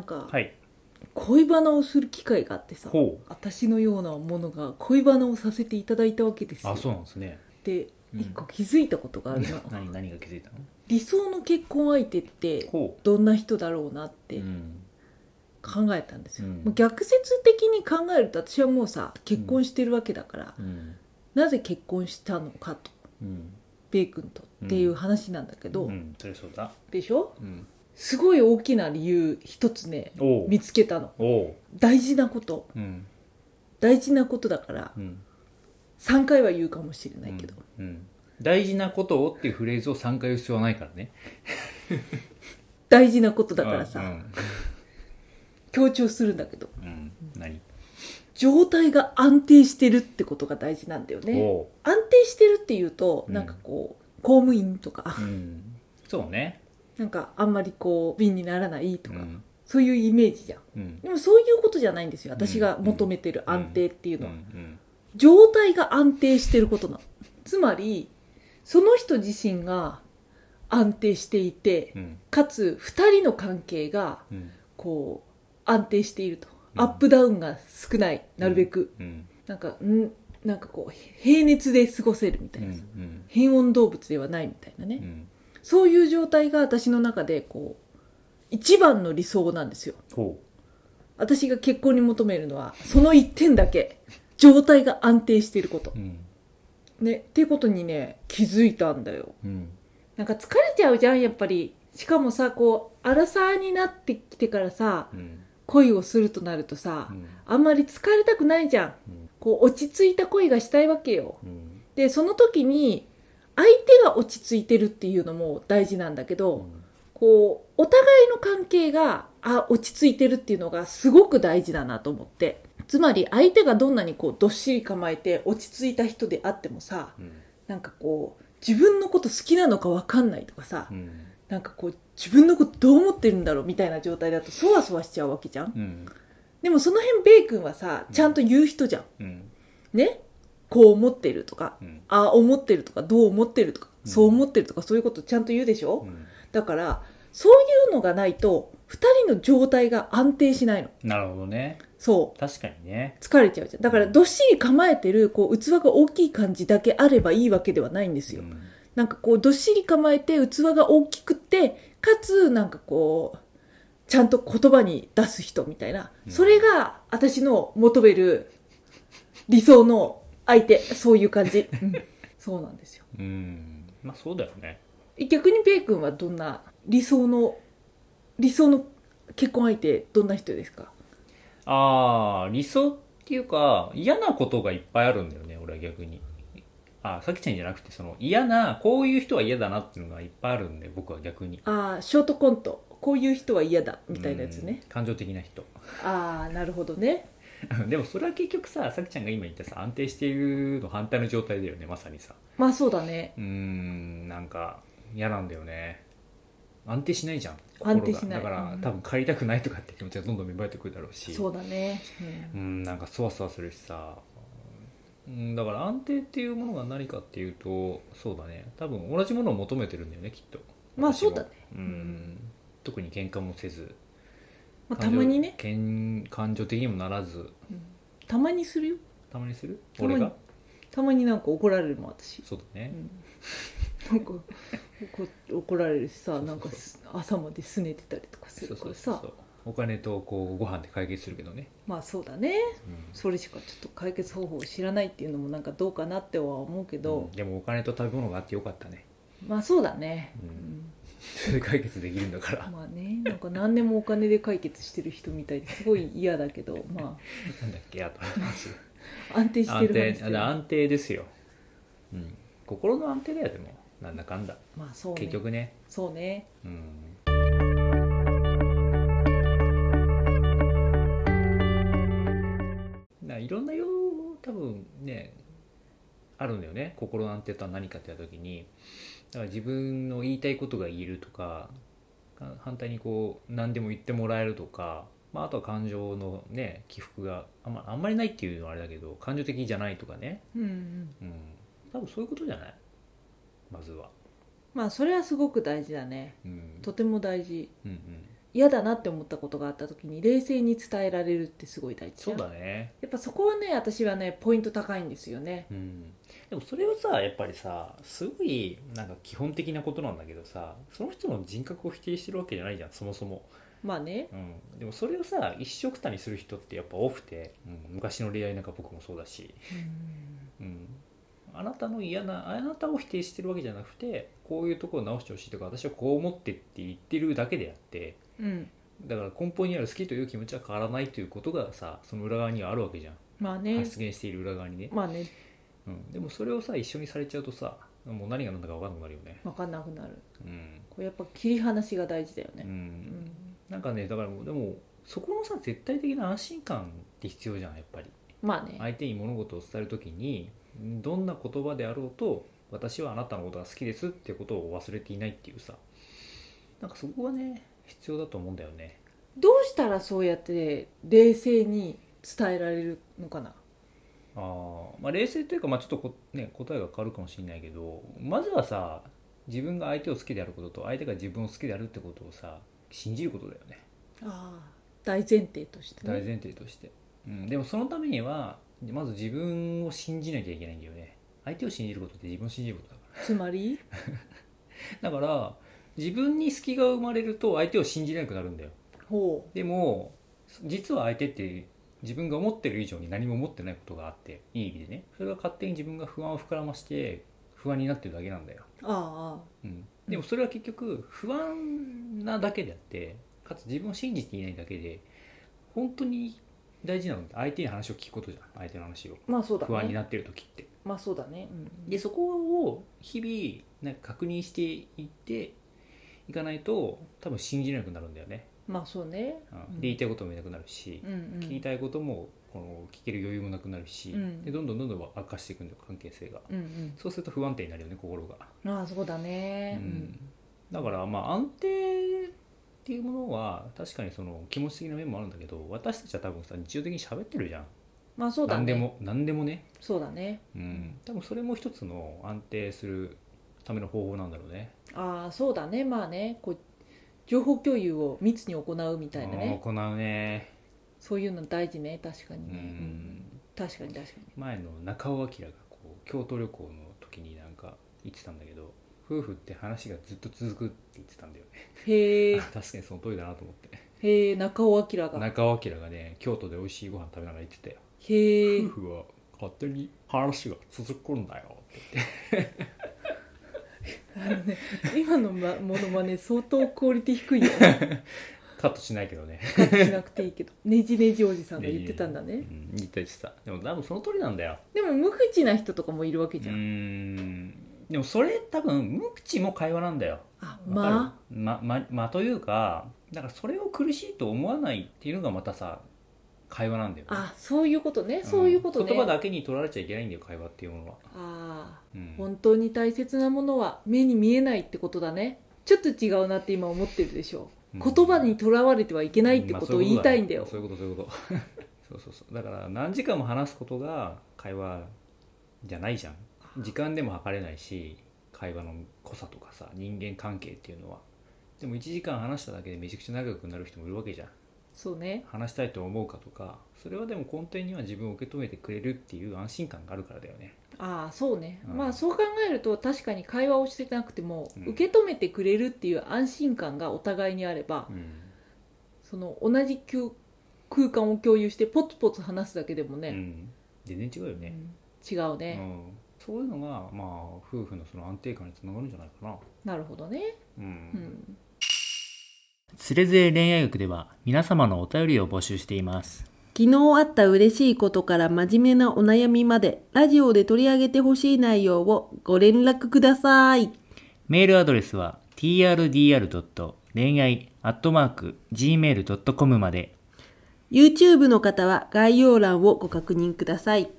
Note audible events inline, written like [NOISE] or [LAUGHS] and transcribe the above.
なんかはい。恋バナをする機会があってさ私のようなものが恋バナをさせていただいたわけですよ。あそうなんですね。でうん。一個気づいたことがあるの、[LAUGHS] 何何が気づいたの？理想の結婚相手ってほどんな人だろうなっうてうん。考えたんですよ、うん。もう逆説的に考えると私はもうさ結婚してるわけだから、うん。なぜ結婚したのかとうん。ベイ君とっていう話なんだけど、うん。それそうだ。でしょ？うんすごい大きな理由一つねおう。見つけたの。おう。大事なこと。うん。大事なことだからうん。3回は言うかもしれないけど、うん。うん。大事なことをっていうフレーズを3回言う必要はないからね。[LAUGHS] 大事なことだからさ、うん。強調するんだけど。うん。うん何？状態が安定してるってことが大事なんだよね。おう。安定してるっていうとうんなんかこう公務員とか、うん。そうねなんかあんまりこう瓶にならないとか、うん。そういうイメージじゃん。うん。でもそういうことじゃないんですよ。私が求めてる安定っていううんのは、うん。状態が安定してることなの。つまりその人自身が安定していてうん。かつ2人の関係がうん。こう安定していると、うん。アップダウンが少ない。なるべく、うん。なんかん？なんかこう平熱で過ごせるみたういな、ん。変温動物ではないみたいなね、うんそういう状態が私の中でこう一番の理想なんですよ。ほ私が結婚に求めるのはその一点だけ。状態が安定していること。ううん。ねっていうことにね気づいたんだよ。うん。なんか疲れちゃうじゃんやっぱり。しかもさこう荒さになってきてからさうん。恋をするとなるとさ、うん。あんまり疲れたくないじゃん。うん。こう落ち着いた恋がしたいわけよ。うん。でその時に相手が落ち着いてるっていうのも大事なんだけど、こうお互いの関係があ落ち着いてるっていうのがすごく大事だなと思って。つまり相手がどんなにこうどっしり構えて落ち着いた人であってもさうん。なんかこう自分のこと好きなのか分かんないとかさ、うん。なんかこう自分のことどう思ってるんだろうみたいな状態だとそわそわしちゃうわけじゃん。うん。でもその辺ベイ君はさちゃんと言う人じゃん。うん。ね？こう思ってるとかうん。ああ思ってるとかどう思ってるとかうん。そう思ってるとかそういうことちゃんと言うでしょ、うん。だからそういうのがないと2人の状態が安定しないの。なるほどね。そ確かにね。う疲れちゃうじゃん。だからどっしり構えてるこう器が大きい感じだけあればいいわけではないんですよ、うん。なんかこうどっしり構えて器が大きくてかつなんかこうちゃんと言葉に出す人みたいな、うん。それが私の求める理想の相手そういう感じ、うん。そうなんですよ。うん。まあそうだよね。逆にベイ君はどんな理想の理想の結婚相手どんな人ですか？ああ理想っていうか嫌なことがいっぱいあるんだよね俺は逆に。あさきちゃんじゃなくてその嫌なこういう人は嫌だなっていうのがいっぱいあるんで僕は逆に。ああショートコント。こういう人は嫌だみたいなやつね。うん。感情的な人。ああなるほどね [LAUGHS] でもそれは結局ささきちゃんが今言ったさ安定しているの反対の状態だよねまさにさ。まあそうだね。うーんなんか嫌なんだよね。安定しないじゃん安定しない。だから、うん。多分帰りたくないとかって気持ちがどんどん芽生えてくるだろうし。そうだね、うん。うんなんかそわそわするしさ。うんだから安定っていうものが何かっていうとそうだね。多分同じものを求めてるんだよねきっと。まあそうだね。うん。特に喧嘩もせずまあ、たまにね、感情感情的にもならず。うん。たまにするよ。たまにする？たまに。俺が？たまになんか怒られるもん私、そうだね、うん、なんか怒怒られるしさそうそうそう。なんかす朝まで拗ねてたりとかすそうるからさ。そうそうそうお金とこうご飯で解決するけどね、まあそうだね。うん。それしかちょっと解決方法を知らないっていうのもなんかどうかなっては思うけど。うん、でもお金と食べ物があってよかったね。まあそうだね、ううんんそれで解決できるんだから。まあねなんか何でもお金で解決してる人みたいですごい嫌だけどまなんだっけあとあ安定して安る話定安定ですよ、うん、心の安定だよでも。なんだかんだ。まあそうね。結局ね。そうね。うん。だいろんな用多分ねあるんだよね。心の安定とは何かって言った時にだから自分の言いたいことが言えるとかか反対にこう何でも言ってもらえるとか、まあ、あとは感情のね起伏があんまあんまりないっていうのはあれだけど感情的じゃないとかね、うんうん。うん、多分そういうことじゃない？まずは、まあそれはすごく大事だね。うん、とても大事。うんうん。嫌だなって思ったことがあった時に冷静に伝えられるってすごい大事そうだね。やっぱそこはね私はねポイント高いんですよね。うんでもそれをさやっぱりさすごいなんか基本的なことなんだけどさその人の人格を否定してるわけじゃないじゃんそもそも、まあね。うん、でもそれをさ一緒くたにする人ってやっぱ多くて、うん、昔の恋愛なんか僕もそうだし、うん、あなたの嫌なあなたを否定してるわけじゃなくてこういうところを直してほしいとか私はこう思ってって言ってるだけであってうん。だから根本にある好きという気持ちは変わらないということがさその裏側にはあるわけじゃん。まあね。発言している裏側にね、まあねうん、でもそれをさ一緒にされちゃうとさもう何が何だか分かんなくなるよね。分かんなくなる。うん、これやっぱ切り離しが大事だようね、うん。ん、なんかねだからもうでもそこのさ絶対的な安心感って必要じゃんやっぱり。まあね。相手に物事を伝える時にどんな言葉であろうと私はあなたのことが好きですってことを忘れていないっていうさ。なんかそこがね必要だと思うんだよね。どうしたらそうやって冷静に伝えられるのかなあー、まあ冷静というか、まあ、ちょっとこ、ね、答えが変わるかもしれないけどまずはさ自分が相手を好きであることと相手が自分を好きであるってことをさ信じることだよね。ああ大前提としてね。大前提として、うん、でもそのためにはまず自分を信じなきゃいけないんだよね。相手を信じることって自分を信じることだかつまり？ら [LAUGHS] だから自分に隙が生まれると相手を信じれなくなるんだよ。ほでも実は相手って自分が思ってる以上に何も思ってないことがあっていい意味でね。それが勝手に自分が不安を膨らまして不安になってるだけなんだよ、うああ。うん、でもそれは結局不安なだけであってかつ自分を信じていないだけで本当に大事なのって相手に話を聞くことじゃん。相手の話を。まあそうだね。不安になってる時って。まあそうだね、うん。でそこを日々なんか確認していっていかないと多分信じれなくなるんだよね、まあそうね。うん。で言いたいこともなくなるし、うんうん。聞きたいこともこの聞ける余裕もなくなるし、うん。でどんどんどんどん悪化していくんだよ関係性が。うんうん。そうすると不安定になるよね心が、ああそうだね。うん。だからまあ安定っていうものは確かにその気持ち的な面もあるんだけど私たちは多分さ日常的に喋ってるじゃん、まあそうだね。何でも何でもね。そうだね。うん。多分それも一つの安定するための方法なんだろうね。ああそうだね。まあね。こう情報共有を密に行うみたいなね。行うね。そういうの大事ね確かにうね、うん。ん確かに確かに。前の中尾明がこう京都旅行の時になんか言ってたんだけど夫婦って話がずっと続くって言ってたんだよね。へえあ [LAUGHS] 確かにその通りだなと思って。へえ中尾明が。中尾明がね京都で美味しいご飯食べながら言ってたよ。へえ夫婦は勝手に話が続くんだよって言って今のまものまね相当クオリティ低いよ [LAUGHS] カットしないけどね。カットしなくていいけど。ねじねじおじさんが言ってたんだね。うん言ってたでも多分その通りなんだよ。でも無口な人とかもいるわけうじゃん、ん。でもそれ多分無口も会話なんだよ。あままままというかだからそれを苦しいと思わないっていうのがまたさ会話なんだよね。ああそういうことね。そういうことね、ん言葉だけに取られちゃいけないんだよ会話っていうものは、ああ。うん。本当に大切なものは目に見えないってことだね。ちょっと違うなって今思ってるでしょ、う。ん。言葉にとらわれてはいけないってことを言いたいんだよ、まあそういうことそういうこと。[LAUGHS] そうそうそう。だから何時間も話すことが会話じゃないじゃん。時間でも測れないし会話の濃さとかさ人間関係っていうのは。でも1時間話しただけでめちゃくちゃ長くなる人もいるわけじゃんそうね。話したいと思うかとかそれはでも根底には自分を受け止めてくれるっていう安心感があるからだよね。ああそうね、うん。まあそう考えると確かに会話をしてなくても、うん。受け止めてくれるっていう安心感がお互いにあれば、うん。その同じ空空間を共有してポツポツ話すだけでもね、うん。全然違うよね、うん。違ううね、ん。そういうのがまあ夫婦のその安定感につながるんじゃないかな。なるほどね、うん。うん、つれづれ恋愛学では皆様のお便りを募集しています。昨日あった嬉しいことから真面目なお悩みまでラジオで取り上げてほしい内容をご連絡ください。メールアドレスは trdr. 恋愛 .gmail.com まで。YouTube の方は概要欄をご確認ください